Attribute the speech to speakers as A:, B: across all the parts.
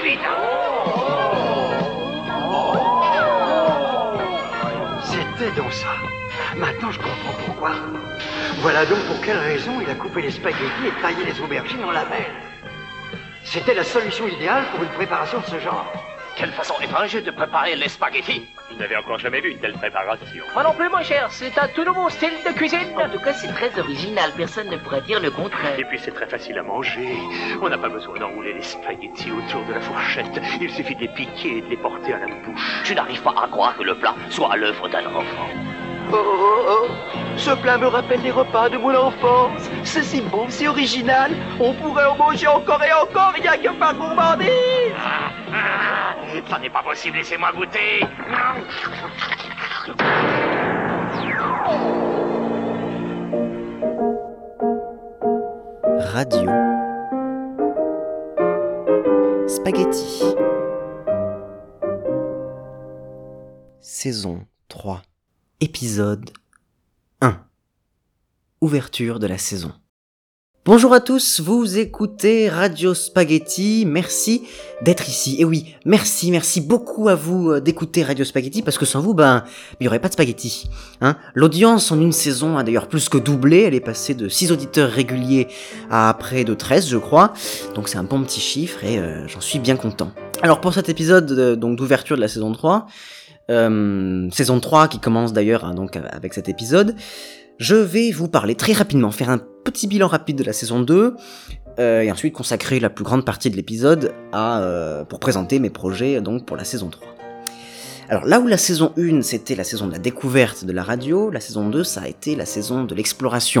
A: allez vite
B: C'était donc ça. Maintenant, je comprends pourquoi. Voilà donc pour quelle raison il a coupé les spaghettis et taillé les aubergines en lamelles. C'était la solution idéale pour une préparation de ce genre.
A: Quelle façon étrange de préparer les spaghettis
C: Vous n'avez encore jamais vu une telle préparation.
D: Moi non plus, mon cher, c'est un tout nouveau style de cuisine.
E: En tout cas, c'est très original, personne ne pourrait dire le contraire.
C: Et puis c'est très facile à manger. On n'a pas besoin d'enrouler les spaghettis autour de la fourchette. Il suffit de les piquer et de les porter à la bouche.
A: Je n'arrive pas à croire que le plat soit à l'œuvre d'un enfant.
B: Oh, oh, oh, ce plat me rappelle les repas de mon enfance. C'est si bon, si original. On pourrait en manger encore et encore, rien que par gourmandise.
A: Ah, ah, ça n'est pas possible, laissez-moi goûter.
F: Radio Spaghetti Saison 3 Épisode 1 Ouverture de la saison Bonjour à tous, vous écoutez Radio Spaghetti, merci d'être ici. Et oui, merci, merci beaucoup à vous euh, d'écouter Radio Spaghetti, parce que sans vous, ben, il n'y aurait pas de spaghetti. Hein L'audience en une saison a d'ailleurs plus que doublé, elle est passée de 6 auditeurs réguliers à près de 13, je crois. Donc c'est un bon petit chiffre et euh, j'en suis bien content. Alors pour cet épisode euh, d'ouverture de la saison 3, euh, saison 3 qui commence d'ailleurs hein, donc avec cet épisode, je vais vous parler très rapidement, faire un petit bilan rapide de la saison 2, euh, et ensuite consacrer la plus grande partie de l'épisode à euh, pour présenter mes projets donc pour la saison 3. Alors là où la saison 1 c'était la saison de la découverte de la radio, la saison 2 ça a été la saison de l'exploration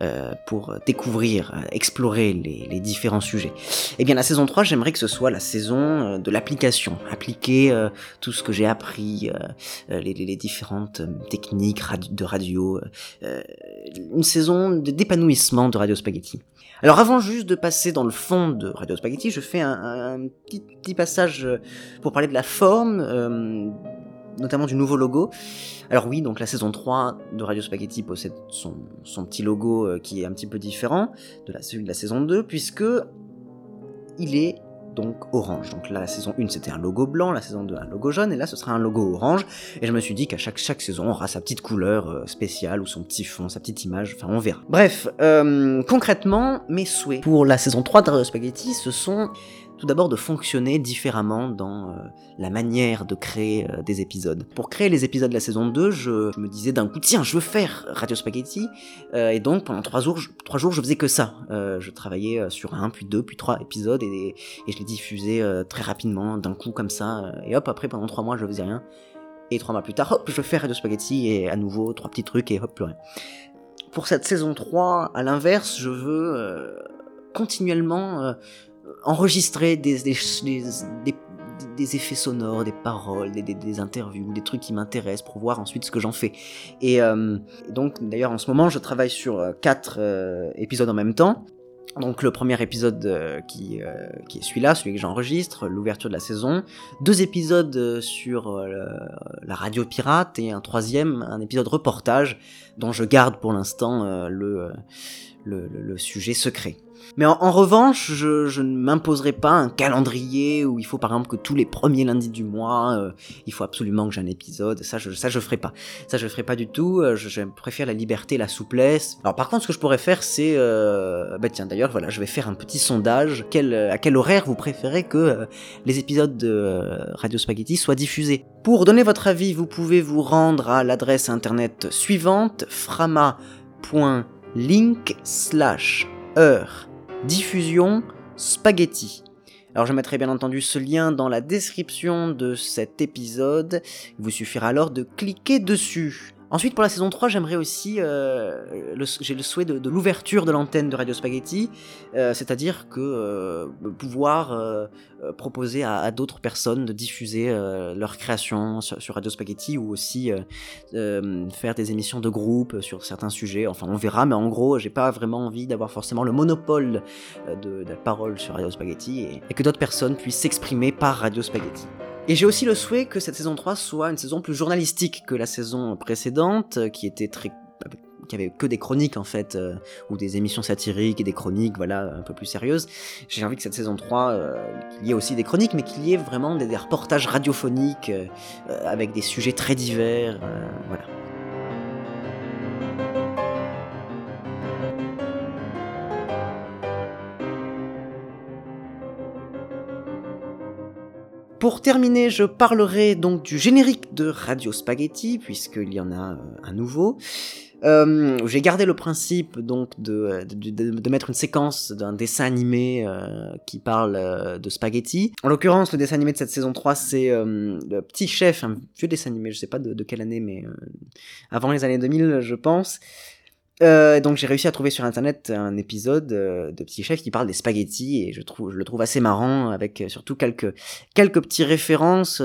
F: euh, pour découvrir, euh, explorer les, différents sujets. Et eh bien la saison 3 j'aimerais que ce soit la saison euh, de l'application, appliquer euh, tout ce que j'ai appris, euh, les, les, différentes techniques de radio, une saison d'épanouissement de Radio Spaghetti. Alors avant juste de passer dans le fond de Radio Spaghetti, je fais un, un petit, petit, passage pour parler de la forme, euh, notamment du nouveau logo. Alors oui, donc la saison 3 de Radio Spaghetti possède son, son petit logo euh, qui est un petit peu différent de la, celui de la saison 2, puisque il est donc orange. Donc là, la saison 1, c'était un logo blanc, la saison 2, un logo jaune, et là, ce sera un logo orange. Et je me suis dit qu'à chaque, chaque saison, on aura sa petite couleur euh, spéciale, ou son petit fond, sa petite image, enfin, on verra. Bref, euh, concrètement, mes souhaits pour la saison 3 de Radio Spaghetti, ce sont tout d'abord de fonctionner différemment dans euh, la manière de créer euh, des épisodes. Pour créer les épisodes de la saison 2, je, me disais d'un coup, tiens, je veux faire Radio Spaghetti, euh, et donc pendant trois jours, je, trois jours, je faisais que ça. Je travaillais sur un, puis deux, puis trois épisodes, et, je les diffusais très rapidement, d'un coup comme ça, et hop, après pendant trois mois, je faisais rien. Et trois mois plus tard, hop, je fais Radio Spaghetti, et à nouveau, trois petits trucs, et hop, plus rien. Pour cette saison 3, à l'inverse, je veux continuellement enregistrer des, des, des, des, effets sonores, des paroles, des, interviews, des trucs qui m'intéressent pour voir ensuite ce que j'en fais. Et euh, donc d'ailleurs en ce moment je travaille sur quatre euh, épisodes en même temps. Donc le premier épisode euh, qui, euh, qui est celui-là, celui que j'enregistre, l'ouverture de la saison, deux épisodes sur euh, la radio pirate et un troisième, un épisode reportage dont je garde pour l'instant le, le, le sujet secret. Mais en, en revanche, je, je ne m'imposerai pas un calendrier où il faut par exemple que tous les premiers lundis du mois, euh, il faut absolument que j'ai un épisode. Ça, je, ça, je ferai pas. Ça, je ferai pas du tout. Je, je préfère la liberté, la souplesse. Alors, par contre, ce que je pourrais faire, c'est, euh, bah tiens, d'ailleurs, voilà, je vais faire un petit sondage. Quel, à quel horaire vous préférez que euh, les épisodes de euh, Radio Spaghetti soient diffusés? Pour donner votre avis, vous pouvez vous rendre à l'adresse internet suivante frama.link slash heure diffusion spaghetti. Alors je mettrai bien entendu ce lien dans la description de cet épisode, il vous suffira alors de cliquer dessus. Ensuite, pour la saison 3, j'aimerais aussi, euh, j'ai le souhait de, l'ouverture de l'antenne de Radio Spaghetti, euh, c'est-à-dire que euh, pouvoir proposer à, d'autres personnes de diffuser leurs créations sur, Radio Spaghetti ou aussi faire des émissions de groupe sur certains sujets. Enfin, on verra, mais en gros, j'ai pas vraiment envie d'avoir forcément le monopole de, la parole sur Radio Spaghetti et, et que d'autres personnes puissent s'exprimer par Radio Spaghetti. Et j'ai aussi le souhait que cette saison 3 soit une saison plus journalistique que la saison précédente, qui était très qui avait que des chroniques en fait, euh, ou des émissions satiriques et des chroniques, voilà, un peu plus sérieuses. J'ai envie que cette saison 3, euh, qu'il y ait aussi des chroniques, mais qu'il y ait vraiment des, reportages radiophoniques euh, euh, avec des sujets très divers, euh, voilà. Pour terminer, je parlerai donc du générique de Radio Spaghetti, puisqu'il y en a euh, un nouveau. Euh, J'ai gardé le principe donc de, de, mettre une séquence d'un dessin animé euh, qui parle de spaghetti. En l'occurrence, le dessin animé de cette saison 3, c'est le Petit Chef, un vieux dessin animé, je sais pas de, quelle année, mais avant les années 2000, je pense. Euh, donc j'ai réussi à trouver sur internet un épisode euh, de Petit Chef qui parle des spaghettis et je trouve je le trouve assez marrant avec euh, surtout quelques quelques petites références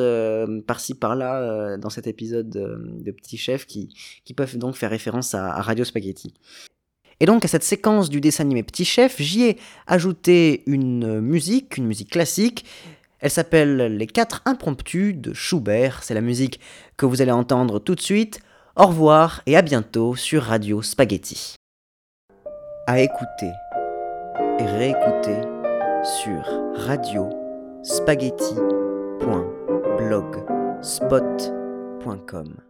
F: par-ci par-là dans cet épisode de, de Petit Chef qui qui peuvent donc faire référence à, à Radio Spaghetti. Et donc à cette séquence du dessin animé Petit Chef, j'y ai ajouté une musique, une musique classique. Elle s'appelle Les quatre impromptus de Schubert. C'est la musique que vous allez entendre tout de suite. Au revoir et à bientôt sur Radio Spaghetti. À écouter et réécouter sur radio spaghetti.blogspot.com.